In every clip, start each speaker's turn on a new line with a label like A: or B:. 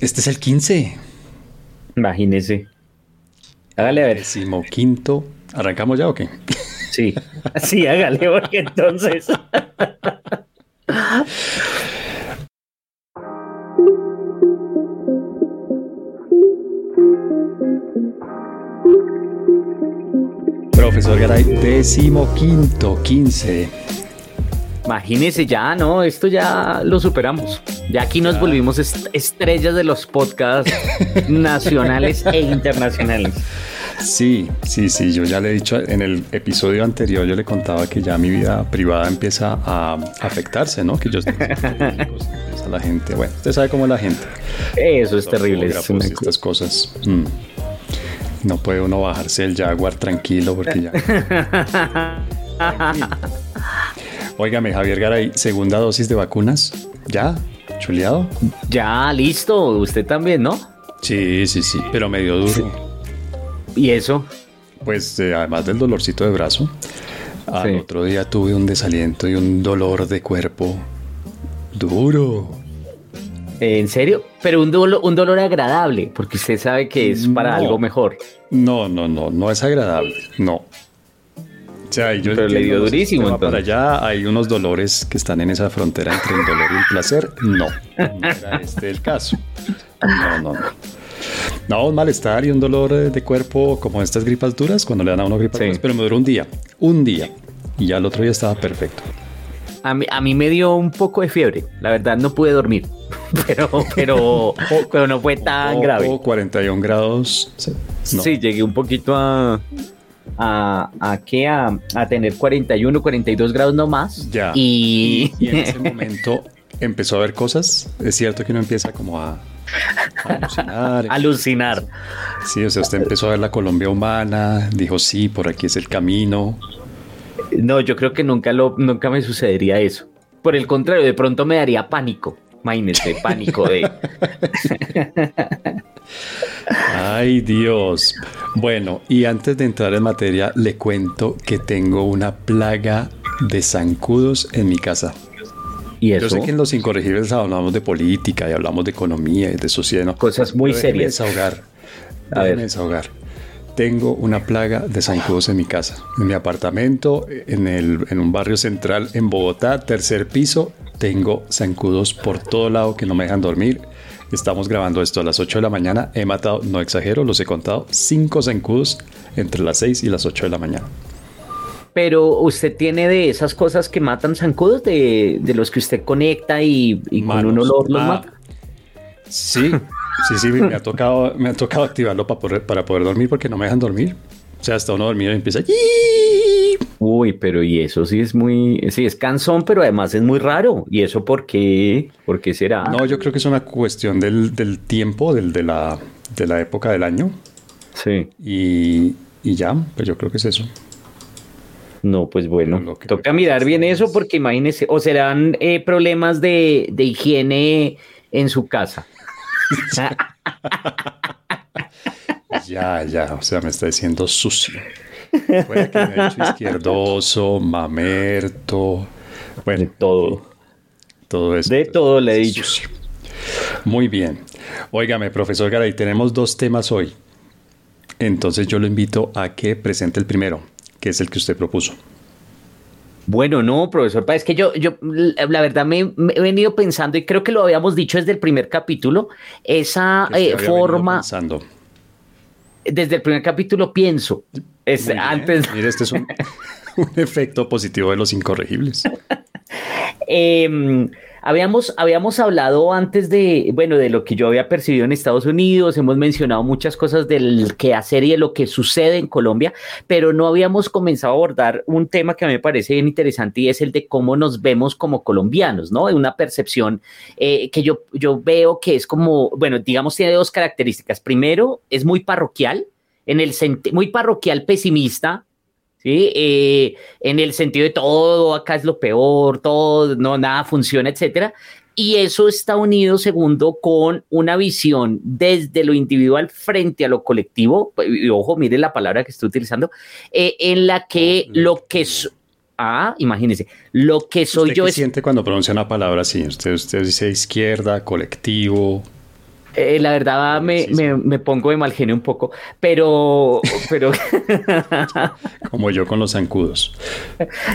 A: Este es el 15.
B: Imagínese. Hágale a ver.
A: Décimo quinto. ¿Arrancamos ya o qué?
B: Sí. Sí, hágale, porque entonces.
A: Profesor Garay, décimo quinto, 15.
B: Imagínese ya, ¿no? Esto ya lo superamos. Ya aquí nos volvimos est- estrellas de los podcasts nacionales e internacionales.
A: Sí, sí, sí, yo ya le he dicho en el episodio anterior, yo le contaba que ya mi vida privada empieza a afectarse, ¿no? Que yo estoy empieza la gente, bueno, usted sabe cómo es la gente.
B: Eso es
A: Los
B: terrible. es una
A: estas cosas. mm. No puede uno bajarse el Jaguar tranquilo porque ya. Óigame, Javier Garay, segunda dosis de vacunas. ¿Ya? ¿Chuleado?
B: Ya, listo. Usted también, ¿no?
A: Sí, sí, sí, pero medio duro.
B: Y eso.
A: Pues eh, además del dolorcito de brazo, al
B: Sí.
A: otro día tuve un desaliento y un dolor de cuerpo duro.
B: ¿En serio? Pero un dolor, un dolor agradable, porque usted sabe que es para
A: No.
B: algo mejor.
A: No, no, no, no es agradable, no. O sea, yo
B: Pero le dio durísimo,
A: va Para
B: entonces.
A: allá hay unos dolores que están en esa frontera entre el dolor y el placer. No, no era este el caso. No, no, no. No, un malestar y un dolor eh, de cuerpo como estas gripas duras, cuando le dan a uno gripas
B: Sí.
A: duras, pero me duró un día, un día. Y ya el otro día estaba perfecto.
B: A mí, a mí me dio un poco de fiebre. La verdad, no pude dormir. Pero, pero, pero no fue tan
A: O-
B: grave.
A: o 41 grados. Sí, no.
B: Sí, llegué un poquito a. ¿A, a qué? A, a tener 41, 42 grados no más.
A: Ya.
B: Y.
A: Y en ese momento empezó a ver cosas. Es cierto que uno empieza como a, a alucinar.
B: alucinar.
A: Sí, o sea, usted empezó a ver la Colombia humana, dijo, sí, por aquí es el camino.
B: No, yo creo que nunca, lo, nunca me sucedería eso. Por el contrario, de pronto me daría pánico. Imagínese, pánico de.
A: Ay, Dios. Bueno, y antes de entrar en materia, le cuento que tengo una plaga de zancudos en mi casa.
B: Y
A: Yo
B: eso.
A: sé que en los incorregibles hablamos de política y hablamos de economía y de sociedad. ¿no?
B: Cosas muy serias.
A: desahogar.
B: A ver.
A: desahogar. Tengo una plaga de zancudos en mi casa. En mi apartamento, en, el, en un barrio central en Bogotá, tercer piso, tengo zancudos por todo lado que no me dejan dormir. Estamos grabando esto a las 8 de la mañana. He matado, no exagero, los he contado, cinco zancudos entre las 6 y las 8 de la mañana.
B: Pero usted tiene de esas cosas que matan zancudos, de, de los que usted conecta y, y con un olor los
A: Ah,
B: mata.
A: Sí, sí, sí, me ha tocado, me ha tocado activarlo para poder, para poder dormir porque no me dejan dormir. O sea, hasta uno dormir y empieza.
B: Uy, pero y eso sí es muy, sí es cansón, pero además es muy raro. ¿Y eso por qué? ¿Por qué será?
A: No, yo creo que es una cuestión del, del tiempo, del, de, la, de la época del año.
B: Sí.
A: Y, y ya, pues yo creo que es eso.
B: No, pues bueno, toca mirar bien eso porque imagínese, o serán eh, problemas de, de higiene en su casa.
A: Ya, ya, o sea, me está diciendo sucio. Puede que me hecho izquierdoso, mamerto,
B: De
A: bueno,
B: todo.
A: todo eso.
B: De todo le he dicho.
A: Muy bien. Óigame, profesor Garay, tenemos dos temas hoy. Entonces yo lo invito a que presente el primero, que es el que usted propuso.
B: Bueno, no, profesor, es que yo, yo, la verdad me, me he venido pensando y creo que lo habíamos dicho desde el primer capítulo, esa eh, forma,
A: pensando.
B: desde el primer capítulo pienso, es
A: bien.
B: antes,
A: Mire, este es un, un efecto positivo de los incorregibles.
B: Eh, habíamos, habíamos hablado antes de, bueno, de lo que yo había percibido en Estados Unidos, hemos mencionado muchas cosas del que hacer y de lo que sucede en Colombia, pero no habíamos comenzado a abordar un tema que a mí me parece bien interesante y es el de cómo nos vemos como colombianos, ¿no? Una percepción eh, que yo, yo veo que es como, bueno, digamos, tiene dos características. Primero, es muy parroquial, en el muy parroquial pesimista, ¿sí? Eh, en el sentido de todo, acá es lo peor, todo, no, nada funciona, etcétera. Y eso está unido, segundo, con una visión desde lo individual frente a lo colectivo, y ojo, mire la palabra que estoy utilizando, eh, en la que lo que es, ah, imagínense, lo que soy
A: ¿Usted
B: yo
A: qué
B: es
A: siente cuando pronuncia una palabra así? Usted, usted dice izquierda, colectivo.
B: Eh, la verdad me, me, pongo de mal genio un poco, pero... pero
A: Como yo con los zancudos.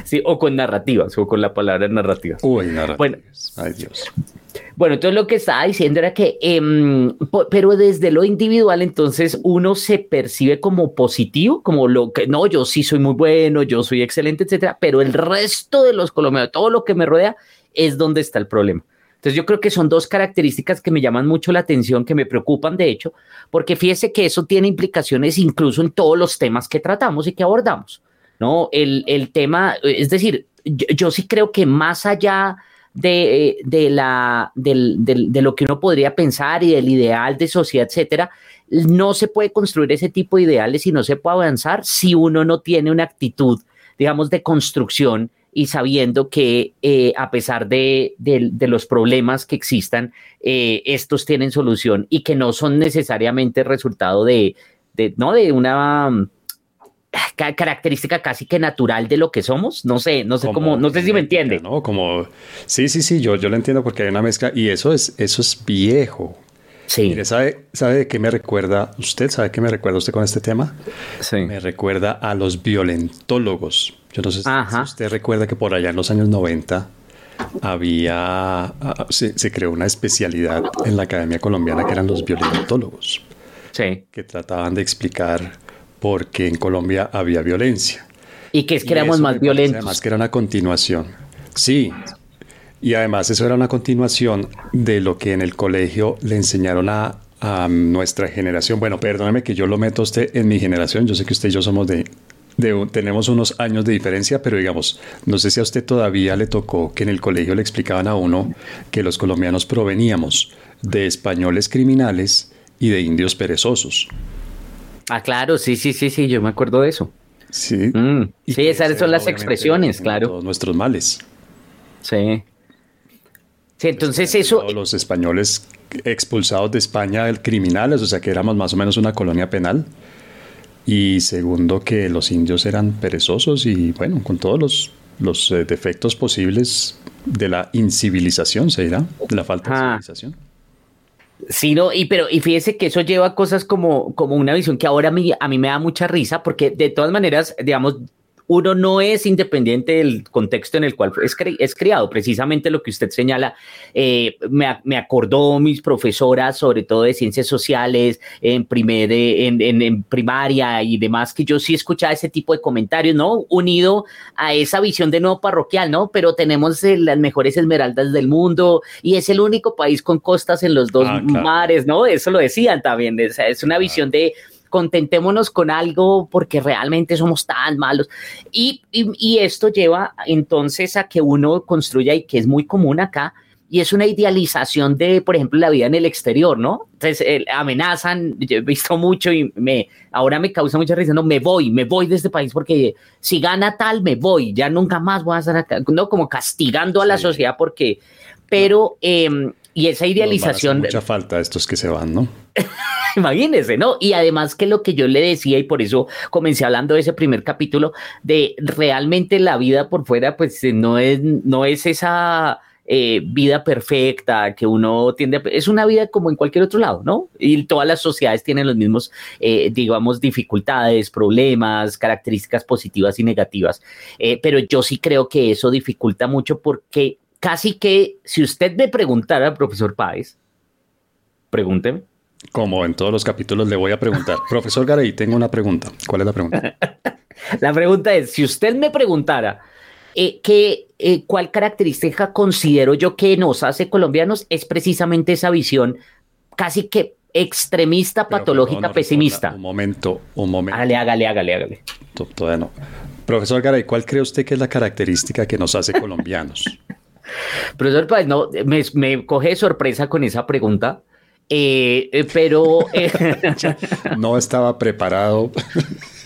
B: Sí, o con narrativas, o con la palabra narrativa.
A: Uy, narrativas. Bueno, Ay, Dios.
B: Bueno, entonces lo que estaba diciendo era que, em, pero desde lo individual, entonces uno se percibe como positivo, como lo que, no, yo sí soy muy bueno, yo soy excelente, etcétera, pero el resto de los colombianos, todo lo que me rodea, es donde está el problema. Entonces yo creo que son dos características que me llaman mucho la atención, que me preocupan de hecho, porque fíjese que eso tiene implicaciones incluso en todos los temas que tratamos y que abordamos, ¿no? El, tema, es decir, yo, sí creo que más allá de, la, de lo que uno podría pensar y del ideal de sociedad, etcétera, no se puede construir ese tipo de ideales y no se puede avanzar si uno no tiene una actitud, digamos, de construcción y sabiendo que eh, a pesar de, los problemas que existan, eh, estos tienen solución y que no son necesariamente resultado de, ¿no? de una mm, característica casi que natural de lo que somos. No sé, no sé cómo, no sé si me entiende.
A: ¿no? Como, sí, sí, sí, yo, yo lo entiendo porque hay una mezcla y eso es, eso es viejo. Sí. Mire, ¿sabe, ¿sabe de qué me recuerda usted? ¿Sabe qué me recuerda usted con este tema? Sí. Me recuerda a los violentólogos. Yo no sé si usted recuerda que por allá en los años 90 había, ah, se, creó una especialidad en la Academia Colombiana que eran los violentólogos.
B: Sí.
A: Que trataban de explicar por qué en Colombia había violencia.
B: Y que es que éramos más violentos.
A: Además que era una continuación. Sí, y además eso era una continuación de lo que en el colegio le enseñaron a, nuestra generación. Bueno, perdóneme que yo lo meto a usted en mi generación. Yo sé que usted y yo somos de, de, tenemos unos años de diferencia, pero digamos, no sé si a usted todavía le tocó que en el colegio le explicaban a uno que los colombianos proveníamos de españoles criminales y de indios perezosos.
B: Ah, claro, sí, sí, sí, sí, yo me acuerdo de eso.
A: Sí.
B: Mm, sí, esas son las expresiones, claro.
A: Todos nuestros males.
B: Sí. Sí, entonces eso...
A: Los españoles expulsados de España criminales, o sea que éramos más o menos una colonia penal. Y segundo, que los indios eran perezosos y bueno, con todos los, los eh, defectos posibles de la incivilización, se dirá, de la falta de civilización.
B: Sí, no, y pero y fíjese que eso lleva a cosas como, como una visión que ahora a mí, a mí me da mucha risa, porque de todas maneras, digamos, uno no es independiente del contexto en el cual es, es criado. Precisamente lo que usted señala, eh, me, acordó mis profesoras, sobre todo de ciencias sociales, en, primer, en, en, primaria y demás, que yo sí escuchaba ese tipo de comentarios, ¿no? Unido a esa visión de nuevo parroquial, ¿no? Pero tenemos eh, las mejores esmeraldas del mundo y es el único país con costas en los dos ah, mares, ¿no? Eso lo decían también. es una visión de contentémonos con algo porque realmente somos tan malos. Y, esto lleva entonces a que uno construya, y que es muy común acá, y es una idealización de, por ejemplo, la vida en el exterior, ¿no? Entonces amenazan, yo he visto mucho y me, ahora me causa mucha risa, no, me voy, me voy de este país porque si gana tal, me voy, ya nunca más voy a estar acá, no, como castigando a la sociedad porque, pero, em, y esa idealización...
A: mucha falta estos que se van, ¿no?
B: Imagínese, ¿no? Y además que lo que yo le decía, y por eso comencé hablando de ese primer capítulo, de realmente la vida por fuera, pues eh, no es, no es esa eh, vida perfecta que uno tiende a... Es una vida como en cualquier otro lado, ¿no? Y todas las sociedades tienen los mismos, eh, digamos, dificultades, problemas, características positivas y negativas. pero yo sí creo que eso dificulta mucho porque casi que si usted me preguntara, profesor Páez, pregúnteme
A: como en todos los capítulos le voy a preguntar, profesor Garay, tengo una pregunta. ¿Cuál es la pregunta?
B: la pregunta es, si usted me preguntara eh, eh, cuál característica considero yo que nos hace colombianos, es precisamente esa visión casi que extremista, patológica, pesimista.
A: Un momento, un momento.
B: Hágale, hágale, hágale, hágale.
A: Todavía no. Profesor Garay, ¿cuál cree usted que es la característica que nos hace colombianos?
B: Profesor pues no, me, me coge sorpresa con esa pregunta eh, eh, pero eh,
A: no estaba preparado.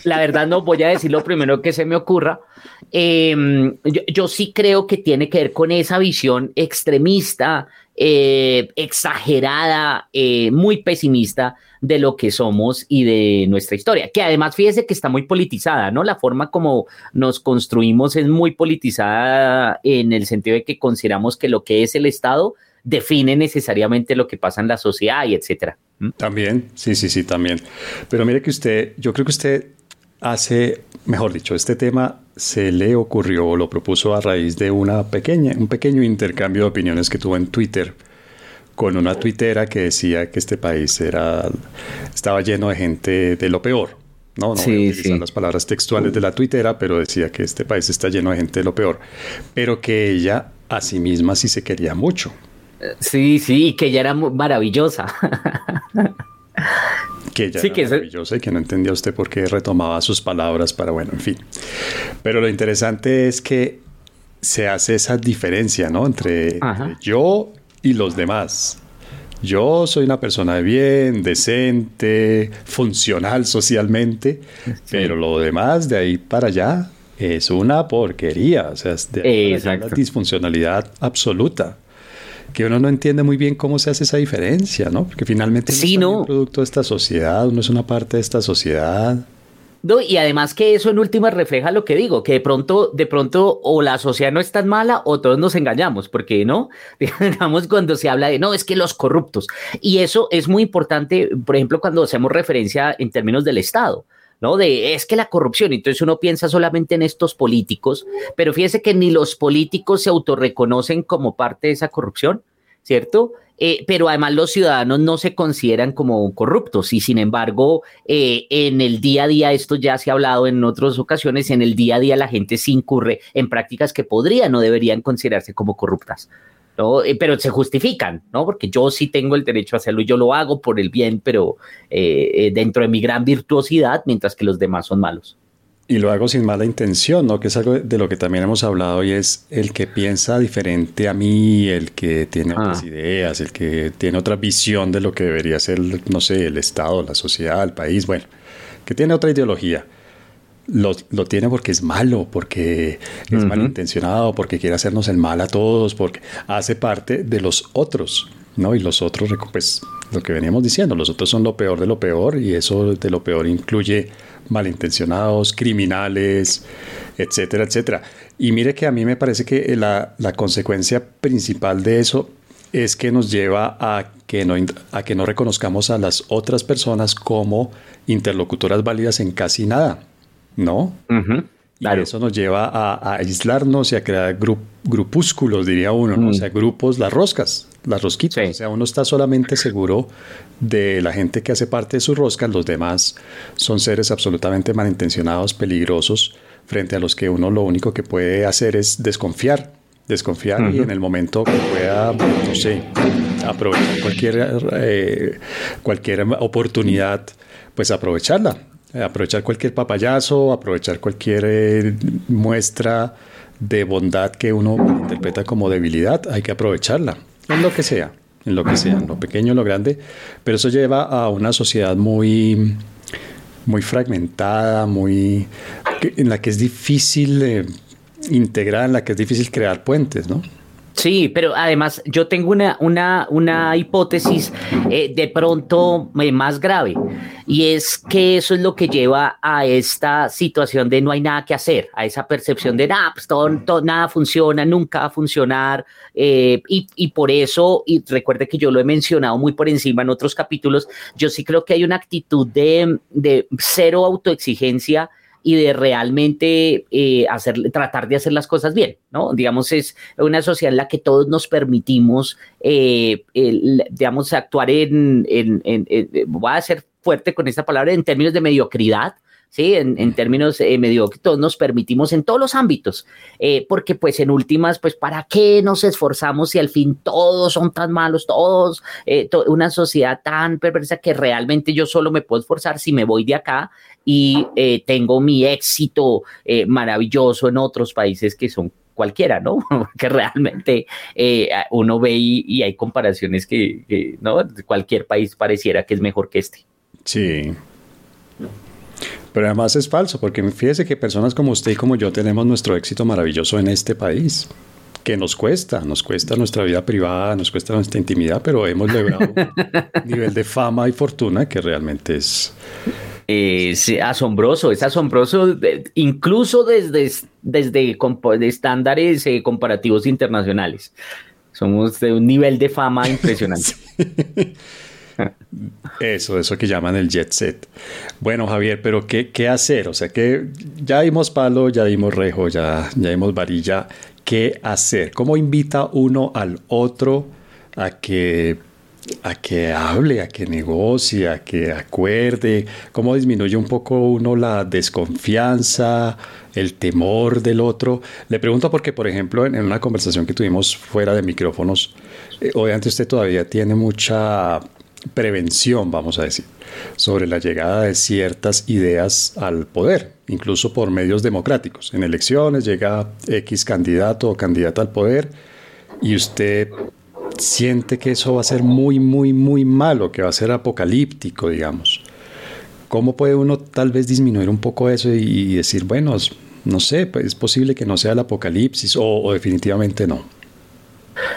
B: La verdad no voy a decir lo primero que se me ocurra. Em, yo, sí creo que tiene que ver con esa visión extremista, exagerada, muy pesimista de lo que somos y de nuestra historia, que además fíjese que está muy politizada, ¿no? La forma como nos construimos es muy politizada en el sentido de que consideramos que lo que es el Estado define necesariamente lo que pasa en la sociedad y etcétera.
A: También, sí, sí, sí, también. Pero mire que usted, yo creo que usted hace, mejor dicho, este tema se le ocurrió o lo propuso a raíz de una pequeña, un pequeño intercambio de opiniones que tuvo en Twitter con una tuitera que decía que este país era, estaba lleno de gente de lo peor. No, no sí, voy a utilizar las palabras textuales de la tuitera, pero decía que este país está lleno de gente de lo peor. Pero que ella a sí misma sí se quería mucho.
B: Sí, sí, que ella era maravillosa.
A: que ella era maravillosa y que no entendía usted por qué retomaba sus palabras para, bueno, en fin. Pero lo interesante es que se hace esa diferencia, ¿no? Entre, yo y los demás. Yo soy una persona de bien, decente, funcional socialmente, pero lo demás de ahí para allá es una porquería, o sea, es de una disfuncionalidad absoluta que uno no entiende muy bien cómo se hace esa diferencia, ¿no? Porque finalmente
B: sí, no es
A: un producto de esta sociedad, uno es una parte de esta sociedad.
B: No, y además que eso en última refleja lo que digo, que de pronto, de pronto, o la sociedad no es tan mala, o todos nos engañamos, porque no, digamos cuando se habla de no, es que los corruptos. Y eso es muy importante, por ejemplo, cuando hacemos referencia en términos del Estado. ¿No? De es que la corrupción, entonces uno piensa solamente en estos políticos, pero fíjese que ni los políticos se autorreconocen como parte de esa corrupción, ¿cierto? Eh, pero además los ciudadanos no se consideran como corruptos y sin embargo eh, en el día a día, esto ya se ha hablado en otras ocasiones, en el día a día la gente se incurre en prácticas que podrían o deberían considerarse como corruptas. Eh, pero se justifican, ¿no? Porque yo sí tengo el derecho a hacerlo y yo lo hago por el bien, pero dentro de mi gran virtuosidad, mientras que los demás son malos.
A: Y lo hago sin mala intención, ¿no? Que es algo de lo que también hemos hablado y es el que piensa diferente a mí, el que tiene otras ah. ideas, el que tiene otra visión de lo que debería ser, no sé, el Estado, la sociedad, el país, bueno, que tiene otra ideología. Lo, lo tiene porque es malo, porque es malintencionado, porque quiere hacernos el mal a todos, porque hace parte de los otros, ¿no? Y los otros, pues, lo que veníamos diciendo, los otros son lo peor de lo peor y eso de lo peor incluye malintencionados, criminales, etcétera, etcétera. Y mire que a mí me parece que la, consecuencia principal de eso es que nos lleva a que, no, a que no reconozcamos a las otras personas como interlocutoras válidas en casi nada, ¿no? Y eso nos lleva a, aislarnos y a crear grupúsculos, diría uno, ¿no? o sea, grupos, las roscas, las rosquitas. O sea, uno está solamente seguro de la gente que hace parte de sus roscas, los demás son seres absolutamente malintencionados, peligrosos, frente a los que uno lo único que puede hacer es desconfiar, desconfiar y en el momento que pueda, no sé, aprovechar cualquier, eh, cualquier oportunidad, pues aprovecharla, aprovechar cualquier papayazo, aprovechar cualquier eh, muestra de bondad que uno interpreta como debilidad, hay que aprovecharla, en lo que sea en lo que sea, en lo pequeño, en lo grande, pero eso lleva a una sociedad muy, muy fragmentada, muy, en la que es difícil eh, integrar, en la que es difícil crear puentes, ¿no?
B: Sí, pero además yo tengo una, una, una hipótesis eh, de pronto eh, más grave y es que eso es lo que lleva a esta situación de no hay nada que hacer, a esa percepción de nada, pues todo, nada funciona, nunca va a funcionar eh, y, y, por eso, y recuerde que yo lo he mencionado muy por encima en otros capítulos, yo sí creo que hay una actitud de, de cero autoexigencia y de realmente eh, hacer, tratar de hacer las cosas bien, ¿no? Digamos, es una sociedad en la que todos nos permitimos, eh, digamos, actuar en, en, en, voy a ser fuerte con esta palabra, en términos de mediocridad, ¿sí? En, términos eh, medio todos nos permitimos en todos los ámbitos, eh, porque pues en últimas, pues ¿para qué nos esforzamos si al fin todos son tan malos, todos, eh, una sociedad tan perversa que realmente yo solo me puedo esforzar si me voy de acá y eh, tengo mi éxito maravilloso en otros países que son cualquiera, ¿no? que realmente uno ve y, hay comparaciones que, que, ¿no? Cualquier país pareciera que es mejor que este.
A: Sí, pero además es falso, porque fíjese que personas como usted y como yo tenemos nuestro éxito maravilloso en este país, que nos cuesta, nos cuesta nuestra vida privada, nos cuesta nuestra intimidad, pero hemos logrado un nivel de fama y fortuna que realmente es...
B: asombroso, es asombroso, incluso desde, desde estándares eh, comparativos internacionales. Somos de un nivel de fama impresionante.
A: Eso, eso que llaman el jet set. Bueno, Javier, pero ¿qué, qué hacer? O sea, que ya dimos palo, ya dimos rejo, ya, ya dimos varilla. ¿Qué hacer? ¿Cómo invita uno al otro a que a que hable, a que negocie, a que acuerde, cómo disminuye un poco uno la desconfianza, el temor del otro. Le pregunto porque, por ejemplo, en, una conversación que tuvimos fuera de micrófonos, eh, obviamente usted todavía tiene mucha prevención, vamos a decir, sobre la llegada de ciertas ideas al poder, incluso por medios democráticos. En elecciones llega X candidato o candidata al poder y usted siente que eso va a ser muy, muy, muy malo, que va a ser apocalíptico, digamos. ¿Cómo puede uno tal vez disminuir un poco eso y, decir, bueno, no sé, pues es posible que no sea el apocalipsis o, definitivamente no?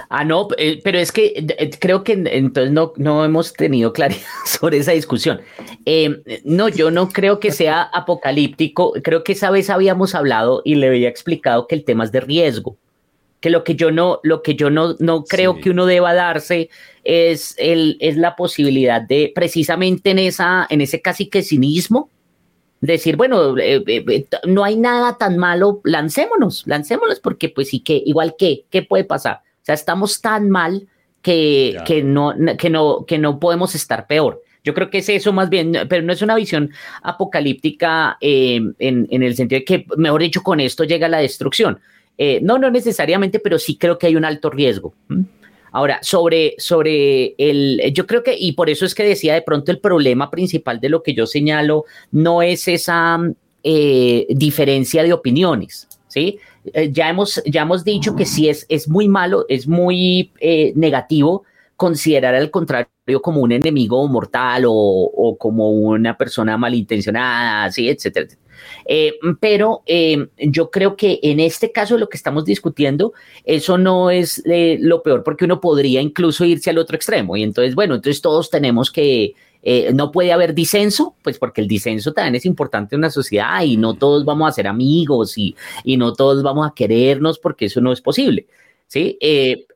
B: Ah, no, eh, pero es que eh, creo que entonces no, no hemos tenido claridad sobre esa discusión. Eh, no, yo no creo que sea apocalíptico. Creo que esa vez habíamos hablado y le había explicado que el tema es de riesgo que lo que yo no, lo que yo no, no creo que uno deba darse es, el, es la posibilidad de, precisamente en, esa, en ese casi que cinismo, decir, bueno, eh, eh, eh, no hay nada tan malo, lancémonos, lancémonos, porque pues sí que, igual que, ¿qué puede pasar? O sea, estamos tan mal que, que, no, que, no, que no podemos estar peor. Yo creo que es eso más bien, pero no es una visión apocalíptica en, en, el sentido de que, mejor dicho, con esto llega la destrucción. Eh, no, no necesariamente, pero sí creo que hay un alto riesgo. Ahora, sobre, sobre el, yo creo que, y por eso es que decía de pronto el problema principal de lo que yo señalo no es esa eh, diferencia de opiniones, ¿sí? Eh, ya, hemos, ya hemos dicho que sí es, es muy malo, es muy negativo considerar al contrario como un enemigo mortal o, o como una persona malintencionada, ¿sí? etcétera. Eh, pero eh, yo creo que en este caso lo que estamos discutiendo, eso no es eh, lo peor, porque uno podría incluso irse al otro extremo. Y entonces, bueno, entonces todos tenemos que, no puede haber disenso, pues porque el disenso también es importante en una sociedad y no todos vamos a ser amigos y, y no todos vamos a querernos porque eso no es posible. ¿sí?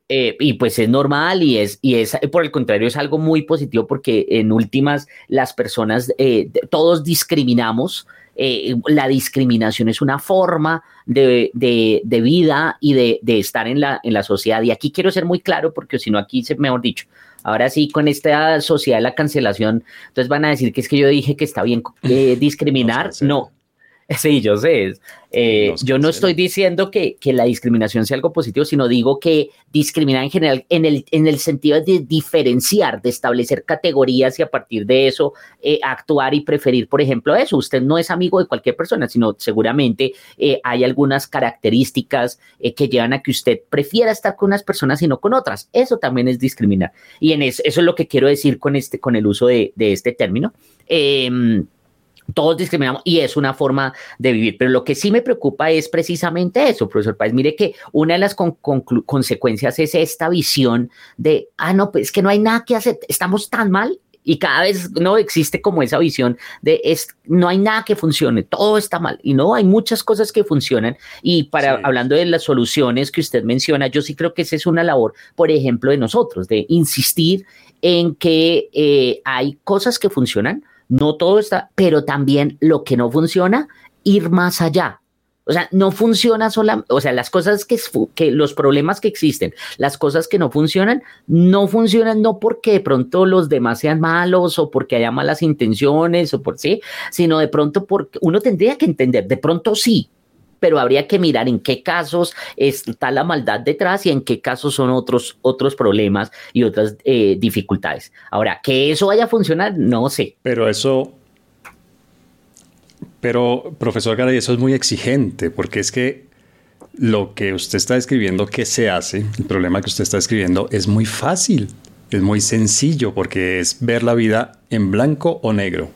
B: y pues es normal y es, y es, por el contrario, es algo muy positivo porque en últimas las personas, todos discriminamos eh, la discriminación es una forma de, vida y de, estar en la, en la sociedad. Y aquí quiero ser muy claro porque si no aquí, se, mejor dicho, ahora sí, con esta sociedad de la cancelación, entonces van a decir que es que yo dije que está bien eh, discriminar. No, Sí, yo sé. Eh, yo no estoy diciendo que, la discriminación sea algo positivo, sino digo que discriminar en general en el, en el sentido de diferenciar, de establecer categorías y a partir de eso eh, actuar y preferir, por ejemplo, eso. Usted no es amigo de cualquier persona, sino seguramente eh, hay algunas características que llevan a que usted prefiera estar con unas personas y no con otras. Eso también es discriminar. Y en eso, eso es lo que quiero decir con, este, con el uso de, de este término. Eh, todos discriminamos y es una forma de vivir. Pero lo que sí me preocupa es precisamente eso, profesor Páez. Mire que una de las consecuencias es esta visión de, ah, no, pues es que no hay nada que hacer, estamos tan mal. Y cada vez no existe como esa visión de es, no hay nada que funcione, todo está mal. Y no, hay muchas cosas que funcionan. Y para hablando de las soluciones que usted menciona, yo sí creo que esa es una labor, por ejemplo, de nosotros, de insistir en que eh, hay cosas que funcionan, no todo está, pero también lo que no funciona, ir más allá. O sea, no funciona solamente, o sea, las cosas que, que, los problemas que existen, las cosas que no funcionan, no funcionan no porque de pronto los demás sean malos o porque haya malas intenciones o por sí, sino de pronto porque uno tendría que entender, de pronto sí, pero habría que mirar en qué casos está la maldad detrás y en qué casos son otros, otros problemas y otras eh, dificultades. Ahora, que eso vaya a funcionar, no sé.
A: Pero eso, pero profesor Garay, eso es muy exigente, porque es que lo que usted está escribiendo que se hace, el problema que usted está escribiendo es muy fácil, es muy sencillo, porque es ver la vida en blanco o negro.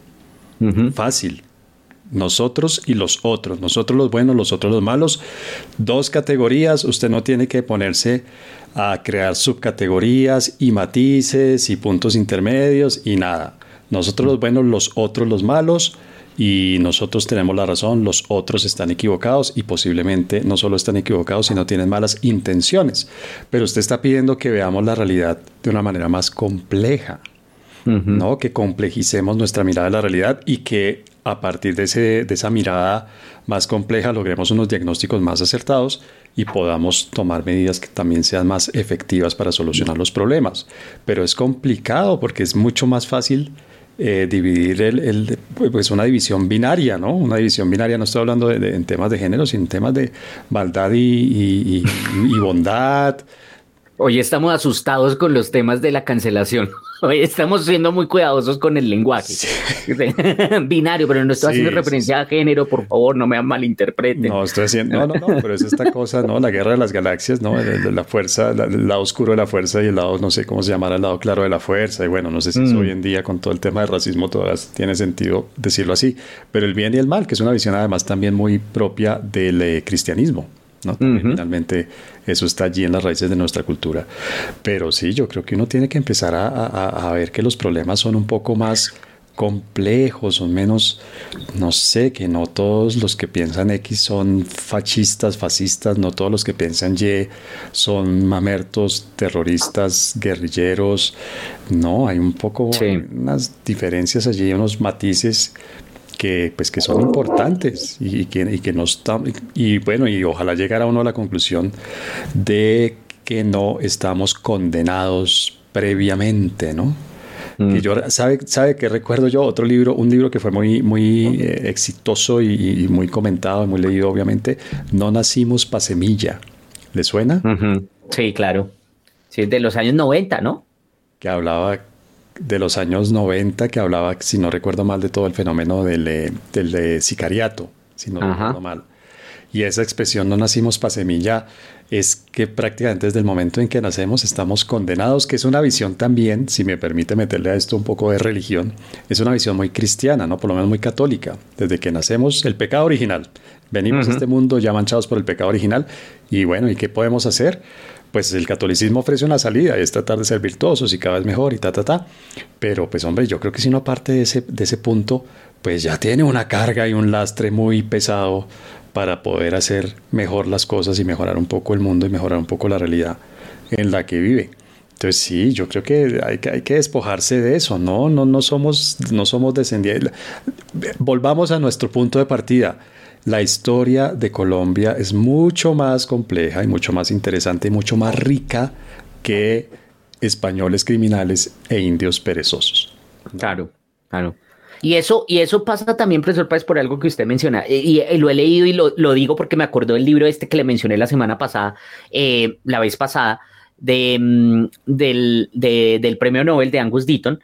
A: Fácil nosotros y los otros, nosotros los buenos, los otros los malos, dos categorías, usted no tiene que ponerse a crear subcategorías y matices y puntos intermedios y nada. Nosotros los buenos, los otros los malos y nosotros tenemos la razón, los otros están equivocados y posiblemente no solo están equivocados, sino tienen malas intenciones. Pero usted está pidiendo que veamos la realidad de una manera más compleja, ¿no? Que complejicemos nuestra mirada de la realidad y que a partir de, ese, de esa mirada más compleja logremos unos diagnósticos más acertados y podamos tomar medidas que también sean más efectivas para solucionar los problemas. Pero es complicado porque es mucho más fácil eh, dividir el, pues una división binaria, ¿no? Una división binaria, no estoy hablando de, en temas de género, sino en temas de maldad y, y bondad.
B: Hoy estamos asustados con los temas de la cancelación. Hoy estamos siendo muy cuidadosos con el lenguaje. Binario, pero no estoy haciendo referencia a género, por favor, no me malinterpreten.
A: No, estoy haciendo, no, no, no, pero es esta cosa, ¿no? La guerra de las galaxias, ¿no? La, fuerza, el lado oscuro de la fuerza y el lado, no sé cómo se llamará, el lado claro de la fuerza. Y bueno, no sé si mm. hoy en día con todo el tema del racismo todavía tiene sentido decirlo así. Pero el bien y el mal, que es una visión además también muy propia del eh, cristianismo. ¿no? Finalmente eso está allí en las raíces de nuestra cultura. Pero sí, yo creo que uno tiene que empezar a, ver que los problemas son un poco más complejos, son menos, no sé, que no todos los que piensan X son fascistas, fascistas, no todos los que piensan Y son mamertos, terroristas, guerrilleros, no, hay un poco unas diferencias allí, unos matices que, pues, que son importantes y, que, y que no están, y bueno, y ojalá llegara uno a la conclusión de que no estamos condenados previamente, ¿no? Mm. yo, ¿sabe, ¿Sabe que recuerdo yo otro libro, un libro que fue muy, muy eh, exitoso y, muy comentado y muy leído, obviamente? No nacimos pa' semilla. ¿Le suena?
B: Sí, claro. Sí, de los años 90, ¿no?
A: Que hablaba de los años 90 que hablaba, si no recuerdo mal, de todo el fenómeno del, eh, del, sicariato, si no recuerdo mal. Y esa expresión no nacimos para semilla es que prácticamente desde el momento en que nacemos estamos condenados, que es una visión también, si me permite meterle a esto un poco de religión, es una visión muy cristiana, ¿no? Por lo menos muy católica. Desde que nacemos, el pecado original. Venimos a este mundo ya manchados por el pecado original y bueno, ¿y qué podemos hacer? Pues el catolicismo ofrece una salida y es tratar de ser virtuosos y cada vez mejor y ta, ta, ta. Pero pues hombre, yo creo que si uno parte de ese, de ese punto, pues ya tiene una carga y un lastre muy pesado para poder hacer mejor las cosas y mejorar un poco el mundo y mejorar un poco la realidad en la que vive. Entonces sí, yo creo que hay que, hay que despojarse de eso, ¿no? No, no somos, no somos descendientes. Volvamos a nuestro punto de partida la historia de Colombia es mucho más compleja y mucho más interesante y mucho más rica que españoles criminales e indios perezosos.
B: Claro, claro. Y eso, y eso pasa también, profesor Páez, por algo que usted menciona. Y, lo he leído y lo, digo porque me acuerdo del libro este que le mencioné la semana pasada, eh, la vez pasada, de, mm, del, premio Nobel de Angus Deaton,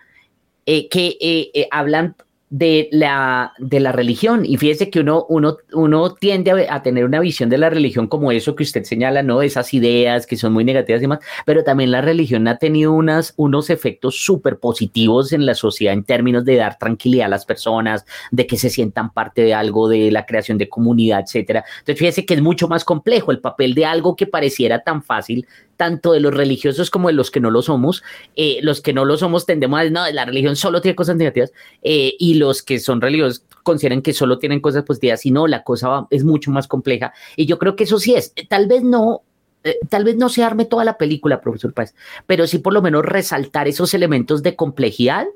B: eh, que eh, hablan de la, de la religión. Y fíjese que uno, uno, uno tiende a, tener una visión de la religión como eso que usted señala, ¿no? Esas ideas que son muy negativas y demás, pero también la religión ha tenido unas, unos efectos súper positivos en la sociedad en términos de dar tranquilidad a las personas, de que se sientan parte de algo, de la creación de comunidad, etcétera. Entonces, fíjese que es mucho más complejo el papel de algo que pareciera tan fácil tanto de los religiosos como de los que no lo somos. Eh, los que no lo somos tendemos a decir, no, la religión solo tiene cosas negativas eh, y los que son religiosos consideran que solo tienen cosas positivas y no, la cosa es mucho más compleja. Y yo creo que eso sí es, tal vez no eh, tal vez no se arme toda la película, profesor Páez, pero sí por lo menos resaltar esos elementos de complejidad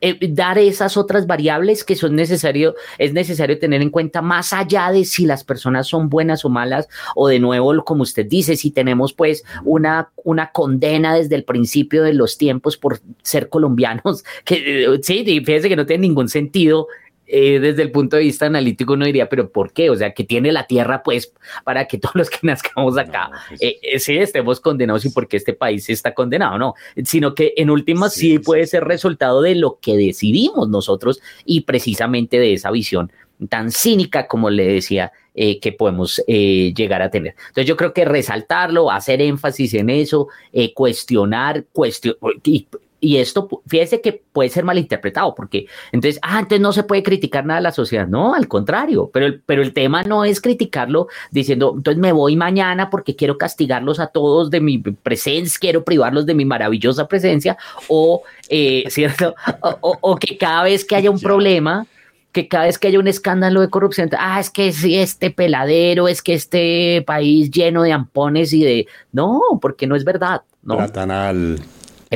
B: eh, dar esas otras variables que son necesario, es necesario tener en cuenta más allá de si las personas son buenas o malas, o de nuevo, como usted dice, si tenemos pues una, una condena desde el principio de los tiempos por ser colombianos, que eh, sí, fíjese que no tiene ningún sentido eh, desde el punto de vista analítico uno diría, pero ¿por qué? O sea, que tiene la tierra pues para que todos los que nazcamos acá pues eh, eh, sí estemos condenados y porque este país está condenado, no, sino que en últimas sí, puede ser resultado de lo que decidimos nosotros y precisamente de esa visión tan cínica como le decía que podemos llegar a tener. Entonces yo creo que resaltarlo, hacer énfasis en eso, cuestionar, cuestionar, y esto, fíjese que puede ser malinterpretado, porque entonces, ah, entonces no se puede criticar nada de la sociedad. No, al contrario, pero el, pero el tema no es criticarlo diciendo, entonces me voy mañana porque quiero castigarlos a todos de mi presencia, quiero privarlos de mi maravillosa presencia, o, eh, ¿cierto? O, que cada vez que haya un problema, que cada vez que haya un escándalo de corrupción, ah, es que este peladero, es que este país lleno de ampones y de... No, porque no es verdad. ¿no?
A: Platanal.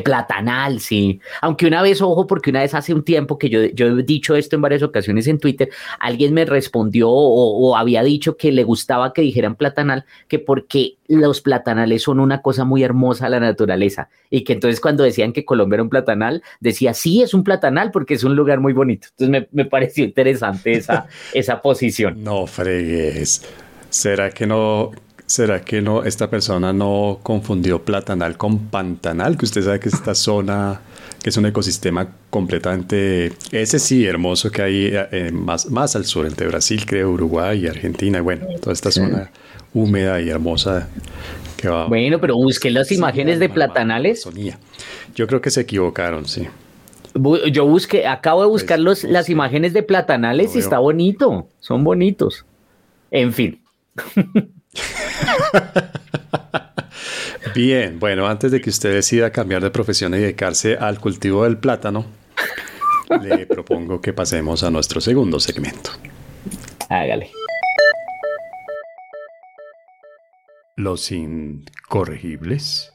B: Platanal, sí. Aunque una vez, ojo, porque una vez hace un tiempo que yo, yo he dicho esto en varias ocasiones en Twitter, alguien me respondió o, había dicho que le gustaba que dijeran platanal, que porque los platanales son una cosa muy hermosa a la naturaleza. Y que entonces cuando decían que Colombia era un platanal, decía, sí, es un platanal porque es un lugar muy bonito. Entonces me, me pareció interesante esa, esa posición.
A: No fregues. ¿Será que no, ¿Será que no esta persona no confundió Platanal con Pantanal? Que usted sabe que esta zona, que es un ecosistema completamente, ese sí, hermoso que hay eh, más, más al sur, entre Brasil, creo, Uruguay y Argentina, y bueno, toda esta zona húmeda y hermosa que va.
B: Bueno, pero busqué las imágenes de Platanales.
A: Yo creo que se equivocaron, sí.
B: Yo busqué, acabo de buscar pues, las imágenes de Platanales y está bonito, son bonitos. En fin.
A: Bien, bueno, antes de que usted decida cambiar de profesión y dedicarse al cultivo del plátano, le propongo que pasemos a nuestro segundo segmento.
B: Hágale.
A: Los incorregibles.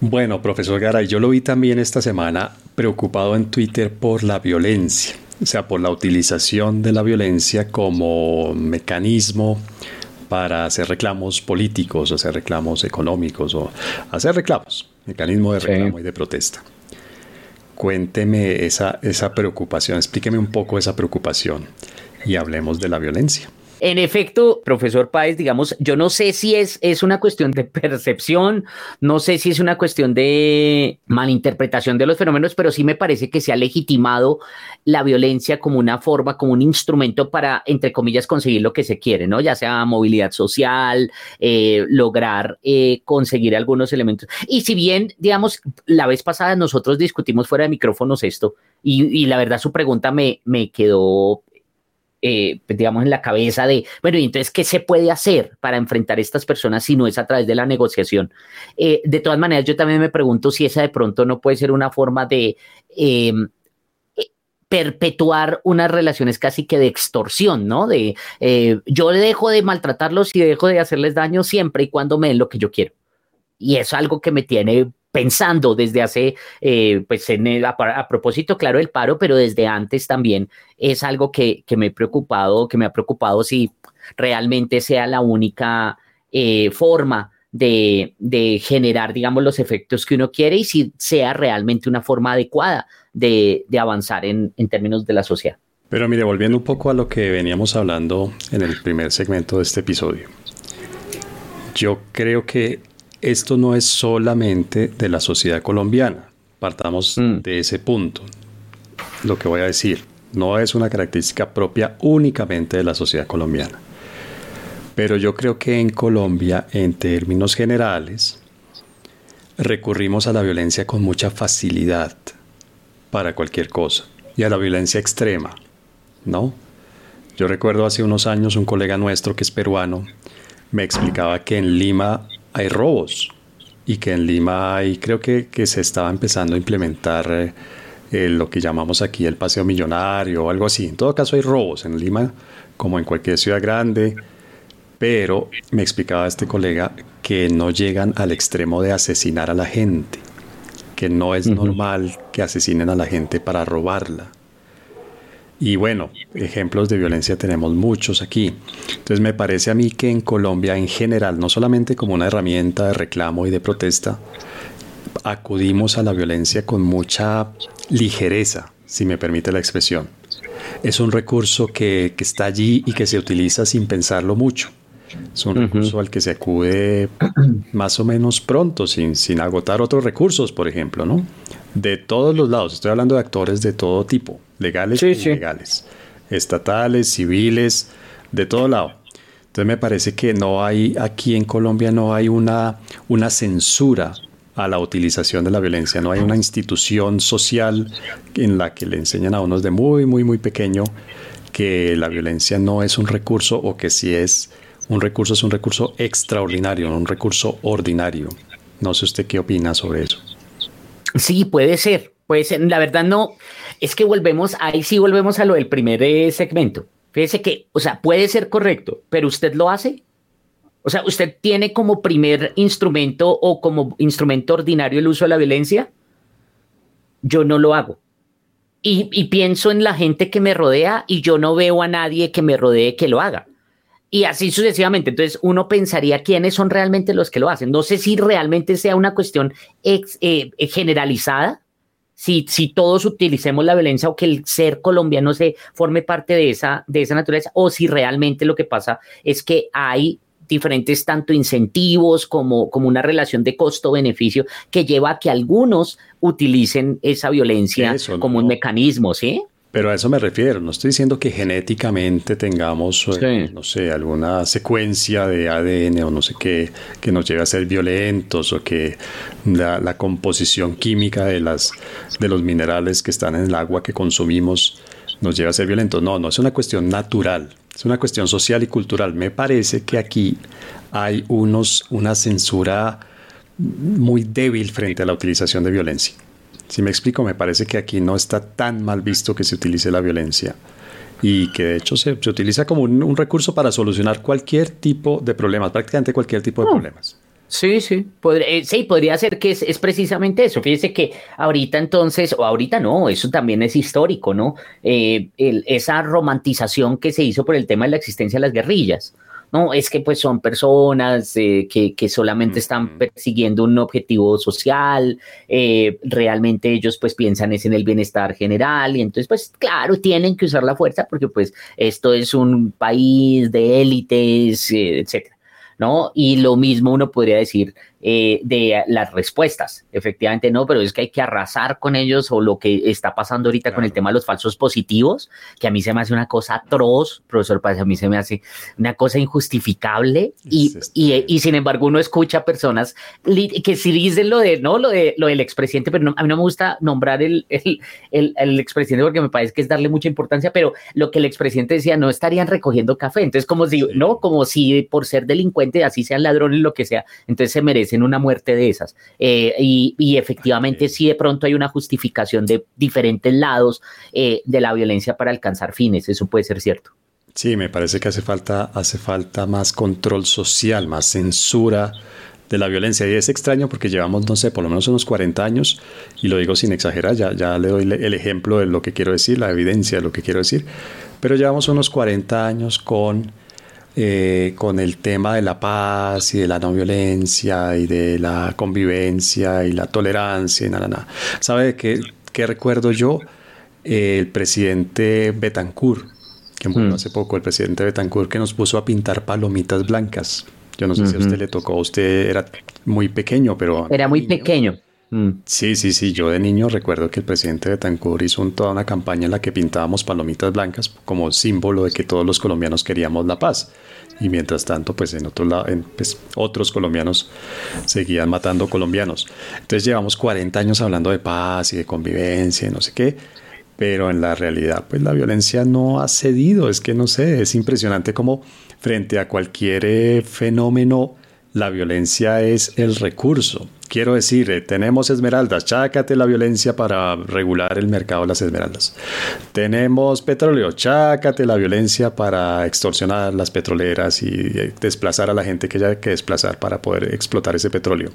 A: Bueno, profesor Garay, yo lo vi también esta semana preocupado en Twitter por la violencia sea, por la utilización de la violencia como mecanismo para hacer reclamos políticos, hacer reclamos económicos o hacer reclamos, mecanismo de reclamo y de protesta. Cuénteme esa, esa preocupación, explíqueme un poco esa preocupación y hablemos de la violencia.
B: En efecto, profesor Páez, digamos, yo no sé si es, es una cuestión de percepción, no sé si es una cuestión de malinterpretación de los fenómenos, pero sí me parece que se ha legitimado la violencia como una forma, como un instrumento para, entre comillas, conseguir lo que se quiere, ¿no? Ya sea movilidad social, eh, lograr eh, conseguir algunos elementos. Y si bien, digamos, la vez pasada nosotros discutimos fuera de micrófonos esto, y, y la verdad su pregunta me, me quedó eh, pues, digamos, en la cabeza de, bueno, y entonces, ¿qué se puede hacer para enfrentar a estas personas si no es a través de la negociación? Eh, de todas maneras, yo también me pregunto si esa de pronto no puede ser una forma de em, eh, perpetuar unas relaciones casi que de extorsión, ¿no? De yo dejo de maltratarlos y dejo de hacerles daño siempre y cuando me den lo que yo quiero. Y es algo que me tiene pensando desde hace, eh, pues a, propósito, claro, el paro, pero desde antes también es algo que, me he preocupado, que me ha preocupado si realmente sea la única eh, forma de, generar, digamos, los efectos que uno quiere y si sea realmente una forma adecuada de, avanzar en, en términos de la sociedad.
A: Pero mire, volviendo un poco a lo que veníamos hablando en el primer segmento de este episodio, yo creo que esto no es solamente de la sociedad colombiana. Partamos mm. de ese punto. Lo que voy a decir no es una característica propia únicamente de la sociedad colombiana. Pero yo creo que en Colombia, en términos generales, recurrimos a la violencia con mucha facilidad para cualquier cosa y a la violencia extrema, ¿no? Yo recuerdo hace unos años un colega nuestro que es peruano me explicaba que en Lima hay robos y que en Lima hay, creo que, se estaba empezando a implementar eh, eh, lo que llamamos aquí el paseo millonario o algo así. En todo caso hay robos en Lima, como en cualquier ciudad grande, pero me explicaba este colega que no llegan al extremo de asesinar a la gente, que no es normal que asesinen a la gente para robarla. Y bueno, ejemplos de violencia tenemos muchos aquí. Entonces me parece a mí que en Colombia en general, no solamente como una herramienta de reclamo y de protesta, acudimos a la violencia con mucha ligereza, si me permite la expresión. Es un recurso que, está allí y que se utiliza sin pensarlo mucho. Es un recurso al que se acude más o menos pronto, sin, sin agotar otros recursos, por ejemplo, ¿no? De todos los lados, estoy hablando de actores de todo tipo legales y ilegales, estatales, civiles, de todo lado. Entonces me parece que no hay, aquí en Colombia no hay una, una censura a la utilización de la violencia, no hay una institución social en la que le enseñan a unos de muy, muy, muy pequeño que la violencia no es un recurso o que si es un recurso es un recurso extraordinario, no un recurso ordinario. No sé usted qué opina sobre eso.
B: Sí, puede ser, Pues la verdad no, es que volvemos, ahí sí volvemos a lo del primer eh, segmento. Fíjese que, o sea, puede ser correcto, pero usted lo hace. O sea, usted tiene como primer instrumento o como instrumento ordinario el uso de la violencia. Yo no lo hago. Y pienso en la gente que me rodea y yo no veo a nadie que me rodee que lo haga. Y así sucesivamente. Entonces uno pensaría quiénes son realmente los que lo hacen. No sé si realmente sea una cuestión eh, eh, generalizada, si, si todos utilicemos la violencia o que el ser colombiano se forme parte de esa, de esa naturaleza, o si realmente lo que pasa es que hay diferentes tanto incentivos como, como una relación de costo-beneficio que lleva a que algunos utilicen esa violencia como un mecanismo, ¿sí?
A: Pero a eso me refiero, no estoy diciendo que genéticamente tengamos, eh, no sé, alguna secuencia de ADN o no sé qué que nos lleve a ser violentos o que la, composición química de, las, de los minerales que están en el agua que consumimos nos lleve a ser violentos. No, no, es una cuestión natural, es una cuestión social y cultural. Me parece que aquí hay unos, una censura muy débil frente a la utilización de violencia. Si me explico, me parece que aquí no está tan mal visto que se utilice la violencia y que de hecho se, utiliza como un, recurso para solucionar cualquier tipo de problemas, prácticamente cualquier tipo de oh. problemas.
B: Sí, sí, eh, sí, podría ser que es, precisamente eso. Fíjese que ahorita entonces, o ahorita no, eso también es histórico, ¿no? Eh, esa romantización que se hizo por el tema de la existencia de las guerrillas no, es que pues son personas eh, que, solamente están persiguiendo un objetivo social, eh, realmente ellos pues piensan es en el bienestar general y entonces pues claro, tienen que usar la fuerza porque pues esto es un país de élites, eh, etcétera. ¿no? Y lo mismo uno podría decir eh, de las respuestas. Efectivamente, no, pero es que hay que arrasar con ellos o lo que está pasando ahorita con el tema de los falsos positivos, que a mí se me hace una cosa atroz, profesor Paz, a mí se me hace una cosa injustificable y, y, sin embargo uno escucha personas que sí dicen lo de, no, lo de lo del expresidente, pero a mí no me gusta nombrar el, el, el, expresidente porque me parece que es darle mucha importancia, pero lo que el expresidente decía, no estarían recogiendo café, entonces como si, no, como si por ser delincuente, así sean ladrones, lo que sea, entonces se merecen en una muerte de esas. Eh, y, efectivamente, si de pronto hay una justificación de diferentes lados eh, de la violencia para alcanzar fines, eso puede ser cierto.
A: Sí, me parece que hace falta, hace falta más control social, más censura de la violencia. Y es extraño porque llevamos, no sé, por lo menos unos 40 años, y lo digo sin exagerar, ya, ya le doy el ejemplo de lo que quiero decir, la evidencia de lo que quiero decir, pero llevamos unos 40 años con eh, con el tema de la paz y de la no violencia y de la convivencia y la tolerancia y nada, nada. ¿Sabe qué, qué recuerdo yo? el presidente Betancourt, que murió mm. hace poco, el presidente Betancourt, que nos puso a pintar palomitas blancas. Yo no sé si a usted le tocó, usted era muy pequeño, pero...
B: Era muy pequeño.
A: Mm. Sí, sí, sí. Yo de niño recuerdo que el presidente Betancourt hizo toda una campaña en la que pintábamos palomitas blancas como símbolo de que todos los colombianos queríamos la paz y mientras tanto pues en, otro lado, en, pues, otros colombianos seguían matando colombianos. Entonces llevamos 40 años hablando de paz y de convivencia y no sé qué, pero en la realidad pues la violencia no ha cedido, es que no sé, es impresionante como frente a cualquier eh, fenómeno la violencia es el recurso. Quiero decir, eh, tenemos esmeraldas, chácate la violencia para regular el mercado de las esmeraldas. Tenemos petróleo, chácate la violencia para extorsionar las petroleras y eh, desplazar a la gente que haya que desplazar para poder explotar ese petróleo.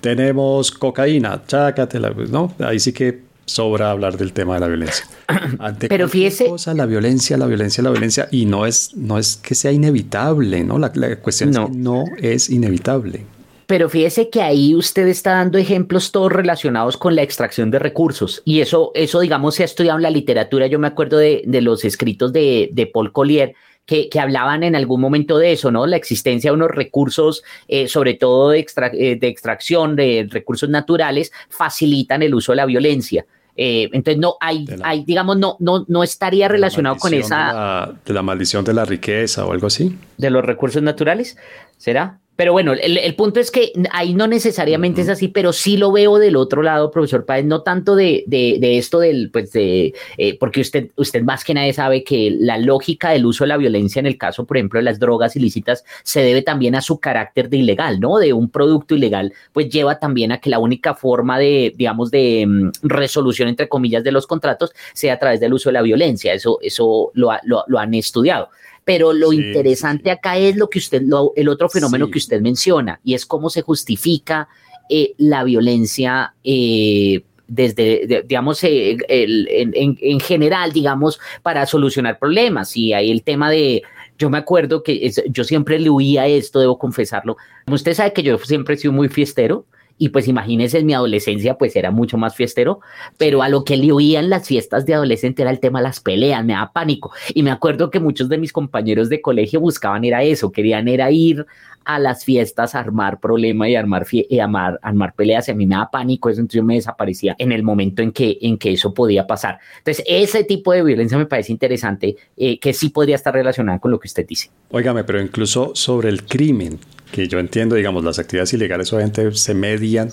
A: Tenemos cocaína, chácate la, ¿no? Ahí sí que sobra hablar del tema de la violencia.
B: Pero fíjese.
A: Cosa, la violencia, la violencia, la violencia, y no es, no es que sea inevitable, ¿no? La, cuestión no. es que no es inevitable.
B: Pero fíjese que ahí usted está dando ejemplos todos relacionados con la extracción de recursos. Y eso, eso digamos, se ha estudiado en la literatura. Yo me acuerdo de, de los escritos de, de Paul Collier, que, que, hablaban en algún momento de eso, ¿no? La existencia de unos recursos, eh, sobre todo de, eh, de, extracción de recursos naturales, facilitan el uso de la violencia. Eh, entonces no hay, hay, digamos, no, no, no estaría relacionado con esa
A: de la, maldición de la riqueza o algo así.
B: De los recursos naturales, ¿será? Pero bueno, el, punto es que ahí no necesariamente es así, pero sí lo veo del otro lado, profesor Páez, no tanto de, de, esto del, pues de, eh, porque usted, usted más que nadie sabe que la lógica del uso de la violencia en el caso, por ejemplo, de las drogas ilícitas, se debe también a su carácter de ilegal, ¿no? De un producto ilegal, pues lleva también a que la única forma de, digamos, de mm, resolución, entre comillas, de los contratos sea a través del uso de la violencia. Eso, eso lo, lo, lo han estudiado. Pero lo interesante acá es lo que usted, el otro fenómeno que usted menciona, y es cómo se justifica eh, la violencia. Eh, desde, digamos, eh, en, general, digamos, para solucionar problemas. Y ahí el tema de, yo me acuerdo que yo siempre le huía esto, debo confesarlo. Usted sabe que yo siempre he sido muy fiestero, y pues imagínense en mi adolescencia pues era mucho más fiestero, pero a lo que le oían las fiestas de adolescente era el tema de las peleas, me daba pánico y me acuerdo que muchos de mis compañeros de colegio buscaban era eso, querían era ir a las fiestas a armar problema y armar, y armar, armar peleas y a mí me daba pánico eso, entonces yo me desaparecía en el momento en que, en que eso podía pasar. Entonces ese tipo de violencia me parece interesante eh, que sí podría estar relacionada con lo que usted dice.
A: Óigame, pero incluso sobre el crimen, que yo entiendo, digamos, las actividades ilegales obviamente se median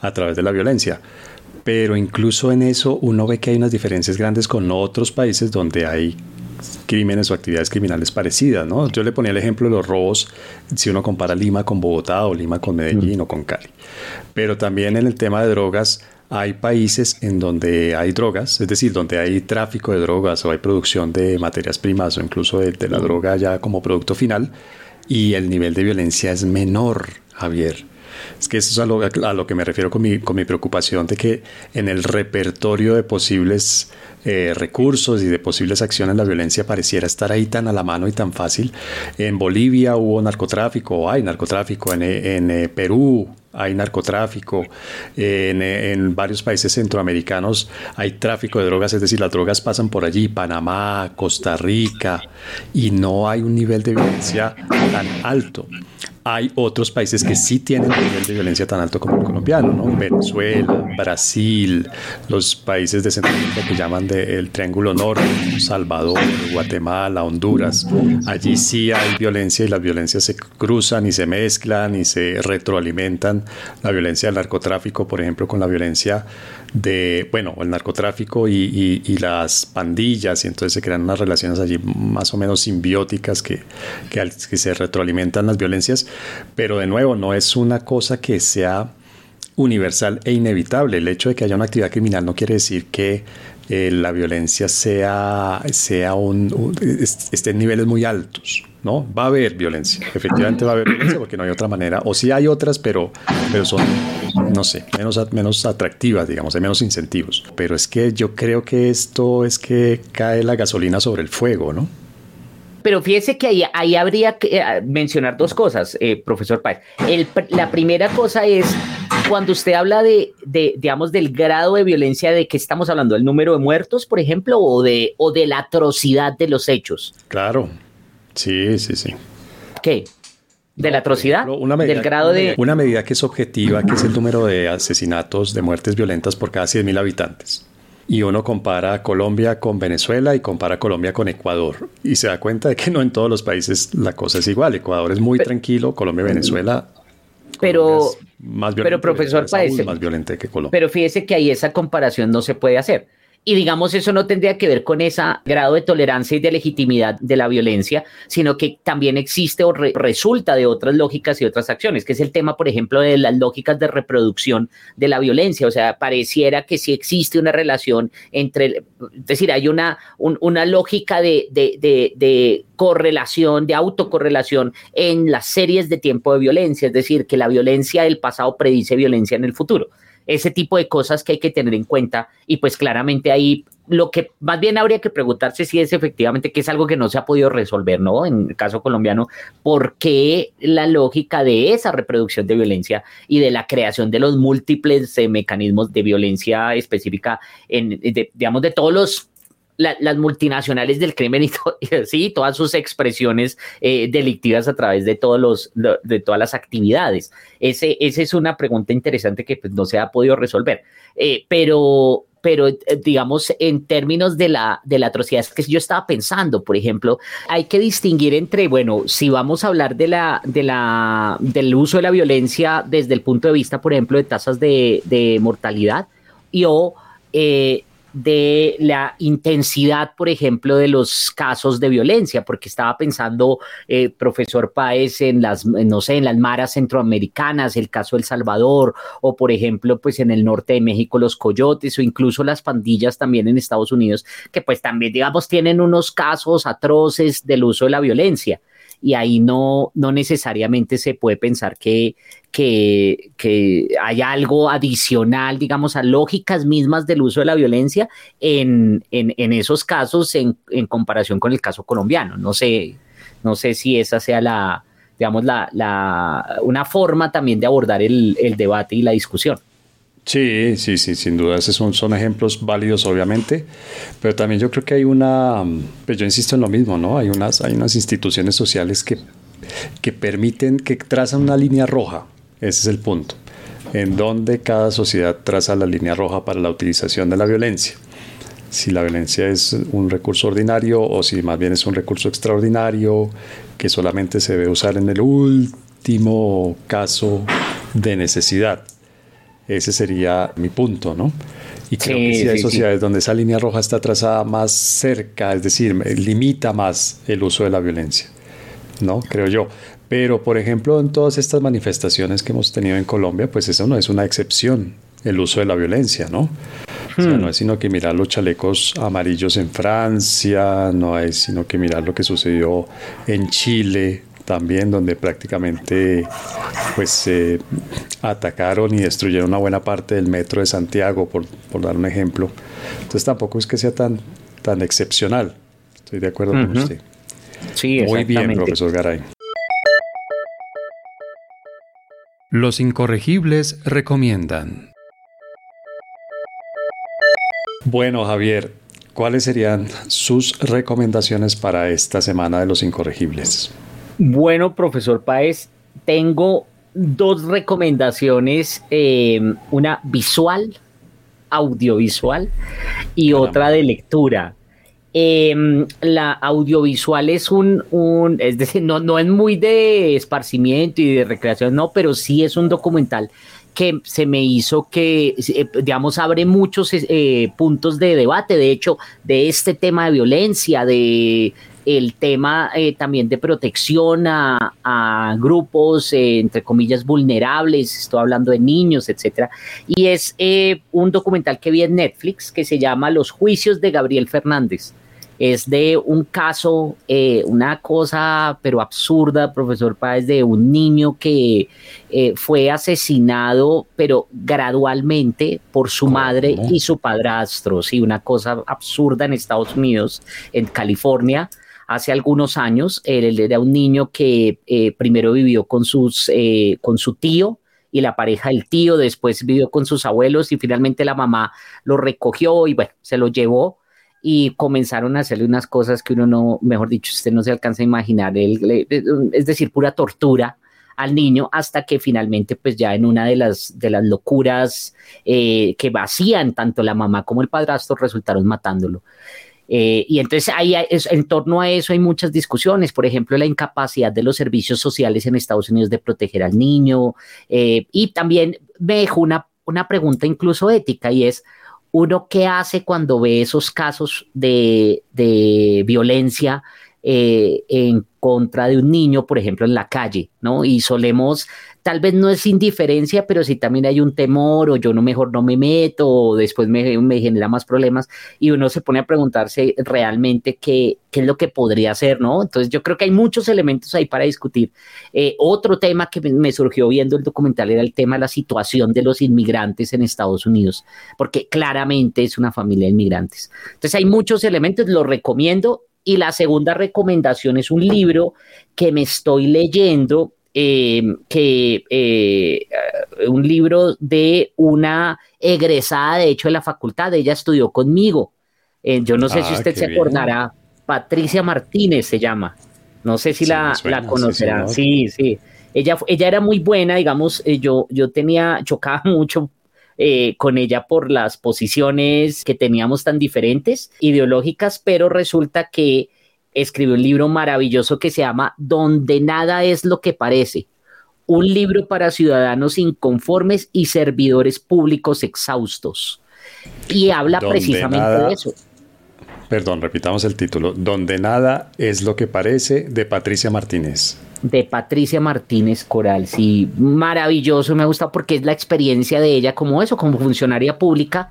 A: a través de la violencia, pero incluso en eso uno ve que hay unas diferencias grandes con otros países donde hay crímenes o actividades criminales parecidas, ¿no? Yo le ponía el ejemplo de los robos si uno compara Lima con Bogotá o Lima con Medellín mm. o con Cali. Pero también en el tema de drogas hay países en donde hay drogas, es decir, donde hay tráfico de drogas o hay producción de materias primas o incluso de, de la mm. droga ya como producto final y el nivel de violencia es menor, Javier. Es que eso es a lo, a lo que me refiero con mi, con mi, preocupación de que en el repertorio de posibles eh, recursos y de posibles acciones la violencia pareciera estar ahí tan a la mano y tan fácil. En Bolivia hubo narcotráfico, hay narcotráfico, en, en eh, Perú hay narcotráfico, en, varios países centroamericanos hay tráfico de drogas, es decir, las drogas pasan por allí, Panamá, Costa Rica, y no hay un nivel de violencia tan alto. Hay otros países que sí tienen un nivel de violencia tan alto como el colombiano, ¿no? Venezuela, Brasil, los países de Centroamérica que llaman del Triángulo Norte, Salvador, Guatemala, Honduras. Allí sí hay violencia y las violencias se cruzan y se mezclan y se retroalimentan. La violencia del narcotráfico, por ejemplo, con la violencia de, bueno, el narcotráfico y, las pandillas, y entonces se crean unas relaciones allí más o menos simbióticas que, que, se retroalimentan las violencias, pero de nuevo, no es una cosa que sea universal e inevitable. El hecho de que haya una actividad criminal no quiere decir que eh, la violencia sea, sea un, esté en niveles muy altos. ¿No? Va a haber violencia, efectivamente va a haber violencia porque no hay otra manera, o sí hay otras, pero, pero son, no sé, menos, menos atractivas, digamos, hay menos incentivos. Pero es que yo creo que esto es que cae la gasolina sobre el fuego, ¿no?
B: Pero fíjese que ahí, ahí habría que eh, mencionar dos cosas, eh, profesor Páez. la primera cosa es cuando usted habla de, de, digamos, del grado de violencia, ¿de qué estamos hablando? ¿El número de muertos, por ejemplo, o de, o de la atrocidad de los hechos?
A: Claro, Sí, sí, sí.
B: ¿Qué? ¿De la atrocidad?
A: Una medida, ¿Del grado de...? Una medida que es objetiva, que es el número de asesinatos, de muertes violentas por cada 100.000 habitantes. Y uno compara Colombia con Venezuela y compara Colombia con Ecuador. Y se da cuenta de que no en todos los países la cosa es igual. Ecuador es muy tranquilo, Colombia y Venezuela...
B: Pero, más pero profesor,
A: parece, más violenta que Colombia.
B: Pero fíjese que ahí esa comparación no se puede hacer y digamos, eso no tendría que ver con ese grado de tolerancia y de legitimidad de la violencia, sino que también existe o resulta de otras lógicas y otras acciones, que es el tema, por ejemplo, de las lógicas de reproducción de la violencia. O sea, pareciera que sí existe una relación entre, es decir, hay una, una lógica de, de, de correlación, de autocorrelación en las series de tiempo de violencia, es decir, que la violencia del pasado predice violencia en el futuro ese tipo de cosas que hay que tener en cuenta y pues claramente ahí lo que más bien habría que preguntarse si es efectivamente que es algo que no se ha podido resolver, ¿no? En el caso colombiano, ¿por qué la lógica de esa reproducción de violencia y de la creación de los múltiples eh, mecanismos de violencia específica en, digamos, de todos los las multinacionales del crimen y, sí, todas sus expresiones eh, delictivas a través de, todos los, de todas las actividades. Ese, esa es una pregunta interesante que pues, no se ha podido resolver. Eh, pero, pero eh, digamos en términos de la, de la atrocidad que yo estaba pensando, por ejemplo, hay que distinguir entre, bueno, si vamos a hablar de la, de la, del uso de la violencia desde el punto de vista, por ejemplo, de tasas de, de mortalidad y o eh, de la intensidad, por ejemplo, de los casos de violencia, porque estaba pensando, eh, profesor Páez, en las, no sé, en las maras centroamericanas, el caso El Salvador, o por ejemplo, pues en el norte de México, los coyotes, o incluso las pandillas también en Estados Unidos, que pues también, digamos, tienen unos casos atroces del uso de la violencia y ahí no, no necesariamente se puede pensar que, que, que hay algo adicional, digamos, a lógicas mismas del uso de la violencia en, en, en esos casos en, en, comparación con el caso colombiano. No sé, no sé si esa sea la, digamos, la, la, una forma también de abordar el, el debate y la discusión.
A: Sí, sí, sí, sin duda. Esos son, ejemplos válidos, obviamente. Pero también yo creo que hay una, pues yo insisto en lo mismo, ¿no? Hay unas, hay unas instituciones sociales que, que permiten, que trazan una línea roja. Ese es el punto. En donde cada sociedad traza la línea roja para la utilización de la violencia. Si la violencia es un recurso ordinario o si más bien es un recurso extraordinario que solamente se debe usar en el último caso de necesidad. Ese sería mi punto, ¿no? Y creo sí, que sí hay sí, sociedades sí. donde esa línea roja está trazada más cerca, es decir, limita más el uso de la violencia, ¿no? Creo yo. Pero, por ejemplo, en todas estas manifestaciones que hemos tenido en Colombia, pues eso no es una excepción, el uso de la violencia, ¿no? Hmm. O sea, no es sino que mirar los chalecos amarillos en Francia, no es sino que mirar lo que sucedió en Chile, también donde prácticamente pues eh, atacaron y destruyeron una buena parte del metro de Santiago por, por, dar un ejemplo. Entonces tampoco es que sea tan tan excepcional. Estoy de acuerdo uh -huh. con usted.
B: Sí,
A: muy bien profesor Garay.
C: Los incorregibles recomiendan.
A: Bueno Javier ¿Cuáles serían sus recomendaciones para esta semana de los incorregibles?
B: Bueno, profesor Páez, tengo dos recomendaciones, eh, una visual, audiovisual y Caramba. otra de lectura. Eh, la audiovisual es un, un, es decir, no, no es muy de esparcimiento y de recreación, no, pero sí es un documental que se me hizo que, eh, digamos, abre muchos eh, puntos de debate, de hecho, de este tema de violencia, de el tema eh, también de protección a, a grupos, eh, entre comillas, vulnerables, estoy hablando de niños, etcétera. Y es eh, un documental que vi en Netflix que se llama Los juicios de Gabriel Fernández. Es de un caso, eh, una cosa, pero absurda, profesor Páez, de un niño que fue asesinado, pero gradualmente por su madre y su padrastro. Sí, una cosa absurda en Estados Unidos, en California hace algunos años. Él era un niño que eh, primero vivió con, sus, eh, con su tío y la pareja del tío, después vivió con sus abuelos y finalmente la mamá lo recogió y bueno, se lo llevó y comenzaron a hacerle unas cosas que uno no, mejor dicho, usted no se alcanza a imaginar, él, es decir, pura tortura al niño hasta que finalmente pues ya en una de las, de las locuras eh, que vacían tanto la mamá como el padrastro resultaron matándolo. Eh, y entonces ahí es, en torno a eso hay muchas discusiones, por ejemplo, la incapacidad de los servicios sociales en Estados Unidos de proteger al niño. Eh, y también me una, una pregunta incluso ética y es, ¿uno qué hace cuando ve esos casos de, de violencia eh, en contra de un niño, por ejemplo, en la calle, ¿no? Y solemos tal vez no es indiferencia, pero si también hay un temor o yo no mejor no me meto o después me, me, genera más problemas y uno se pone a preguntarse realmente qué, qué, es lo que podría hacer, ¿no? Entonces yo creo que hay muchos elementos ahí para discutir. Eh, otro tema que me surgió viendo el documental era el tema de la situación de los inmigrantes en Estados Unidos, porque claramente es una familia de inmigrantes. Entonces hay muchos elementos, lo recomiendo. Y la segunda recomendación es un libro que me estoy leyendo eh, que eh, un libro de una egresada, de hecho, de la facultad, ella estudió conmigo. Eh, yo no sé ah, si usted se bien. acordará, Patricia Martínez se llama. No sé si sí, la, suena, la, conocerá. Sí, sí, sí. Ella, ella era muy buena, digamos, eh, yo, yo tenía, chocaba mucho eh, con ella por las posiciones que teníamos tan diferentes, ideológicas, pero resulta que escribió un libro maravilloso que se llama Donde nada es lo que parece. Un libro para ciudadanos inconformes y servidores públicos exhaustos. Y habla precisamente de eso.
A: Perdón, repitamos el título. Donde nada es lo que parece de Patricia Martínez
B: de Patricia Martínez Coral. Sí, maravilloso, me gusta porque es la experiencia de ella como eso, como funcionaria pública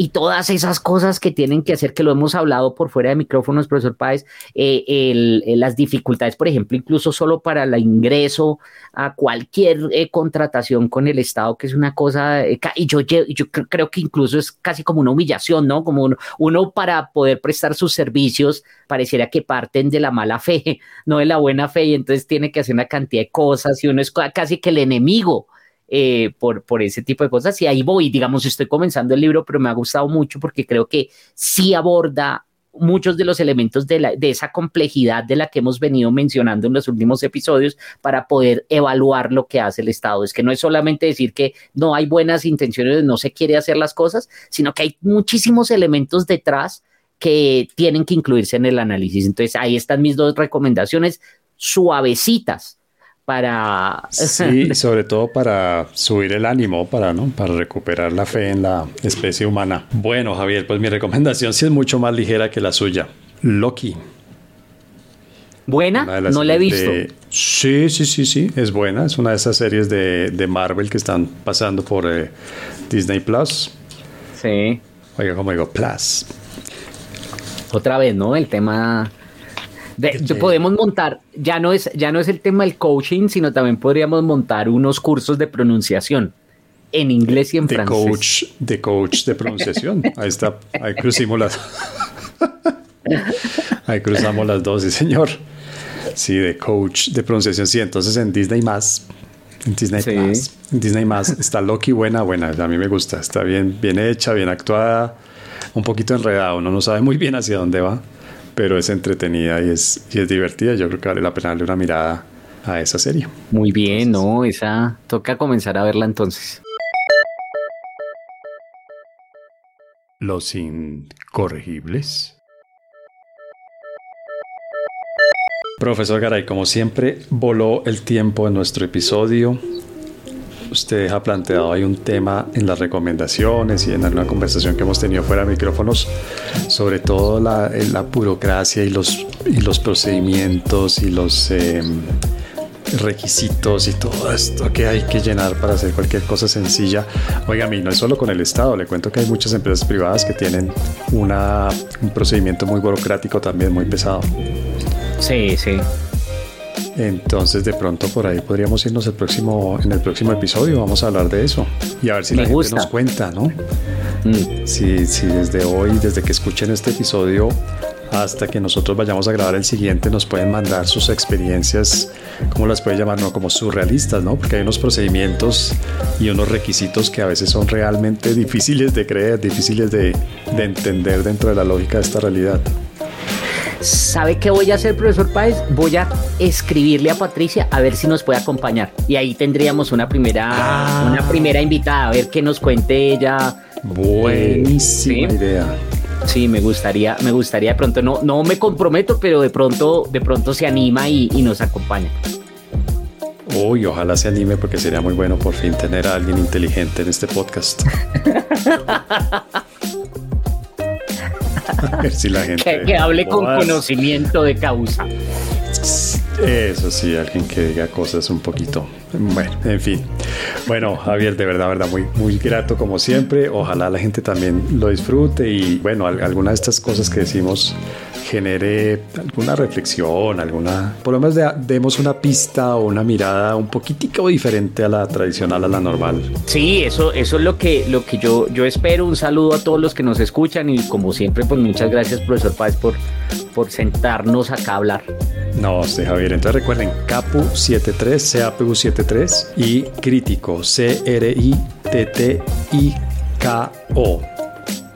B: y todas esas cosas que tienen que hacer, que lo hemos hablado por fuera de micrófonos, profesor Páez, eh, las dificultades, por ejemplo, incluso solo para el ingreso a cualquier eh, contratación con el Estado, que es una cosa, eh, y yo, yo creo que incluso es casi como una humillación, ¿no? Como uno, para poder prestar sus servicios pareciera que parten de la mala fe, no de la buena fe, y entonces tiene que hacer una cantidad de cosas y uno es casi que el enemigo eh, por, por ese tipo de cosas. Y ahí voy, digamos, estoy comenzando el libro, pero me ha gustado mucho porque creo que sí aborda muchos de los elementos de, la, de esa complejidad de la que hemos venido mencionando en los últimos episodios para poder evaluar lo que hace el Estado. Es que no es solamente decir que no hay buenas intenciones, no se quiere hacer las cosas, sino que hay muchísimos elementos detrás que tienen que incluirse en el análisis. Entonces, ahí están mis dos recomendaciones suavecitas para...
A: Sí, sobre todo para subir el ánimo, para, ¿no? para recuperar la fe en la especie humana. Bueno, Javier, pues mi recomendación sí es mucho más ligera que la suya. Loki.
B: ¿Buena? No la he visto.
A: Sí, sí, sí, sí, es buena. Es una de esas series de, Marvel que están pasando por eh, Disney Plus.
B: Sí.
A: Oiga, como digo, Plus.
B: Otra vez, ¿no? El tema podemos montar, ya no, es, ya no es el tema del coaching, sino también podríamos montar unos cursos de pronunciación en inglés y en
A: de
B: francés.
A: Coach, de coach de pronunciación. Ahí está, ahí cruzamos las. ahí cruzamos las dos, sí, señor. Sí, de coach de pronunciación. Sí, entonces en Disney más. En Disney más. En Disney más. Está Loki buena, buena. A mí me gusta. Está bien, bien hecha, bien actuada. Un poquito enredado. Uno no sabe muy bien hacia dónde va pero es entretenida y es, y es divertida. Yo creo que vale la pena darle una mirada a esa serie.
B: Muy bien, ¿no? Esa toca comenzar a verla entonces.
C: Los incorregibles.
A: Profesor Garay, como siempre, voló el tiempo en nuestro episodio usted ha planteado hay un tema en las recomendaciones y en alguna conversación que hemos tenido fuera de micrófonos, sobre todo la, la burocracia y los, y los procedimientos y los em, requisitos y todo esto que hay que llenar para hacer cualquier cosa sencilla. Oiga, a mí no es solo con el Estado, le cuento que hay muchas empresas privadas que tienen una, un procedimiento muy burocrático también, muy pesado.
B: Sí, sí.
A: Entonces de pronto por ahí podríamos irnos el próximo, en el próximo episodio, vamos a hablar de eso y a ver si la gente nos cuenta, ¿no? Mm. Si, si desde hoy, desde que escuchen este episodio hasta que nosotros vayamos a grabar el siguiente, nos pueden mandar sus experiencias, ¿cómo las puede llamar? No, como surrealistas, ¿no? Porque hay unos procedimientos y unos requisitos que a veces son realmente difíciles de creer, difíciles de, de entender dentro de la lógica de esta realidad.
B: ¿Sabe qué voy a hacer, profesor Páez? Voy a escribirle a Patricia a ver si nos puede acompañar. Y ahí tendríamos una primera, ah. una primera invitada, a ver qué nos cuente ella.
A: Buenísima idea.
B: Sí, me gustaría, me gustaría de pronto, no, no me comprometo, pero de pronto, de pronto se anima y, y nos acompaña.
A: Uy, ojalá se anime porque sería muy bueno por fin tener a alguien inteligente en este podcast. si la gente.
B: Que, hable con conocimiento de causa.
A: Eso sí, alguien que diga cosas un poquito. Bueno, en fin. Bueno, Javier, de verdad, verdad, muy, muy grato como siempre. Ojalá la gente también lo disfrute y bueno, alguna de estas cosas que decimos genere alguna reflexión, alguna, por lo menos demos una pista o una mirada un poquitico diferente a la tradicional, a la normal.
B: Sí, eso, eso es lo que, lo que yo, yo espero. Un saludo a todos los que nos escuchan y como siempre, pues muchas gracias, profesor Páez, por, por sentarnos acá a hablar.
A: No, sí, Javier. Entonces recuerden, CAPU73, CAPU73 y crítico, C-R-I-T-T-I-K-O.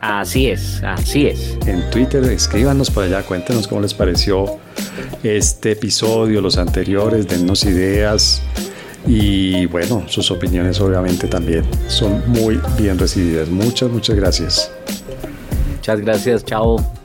B: Así es, así es.
A: En Twitter, escríbanos por allá, cuéntenos cómo les pareció este episodio, los anteriores, dennos ideas. Y bueno, sus opiniones obviamente también son muy bien recibidas. Muchas, muchas gracias.
B: Muchas gracias, chao.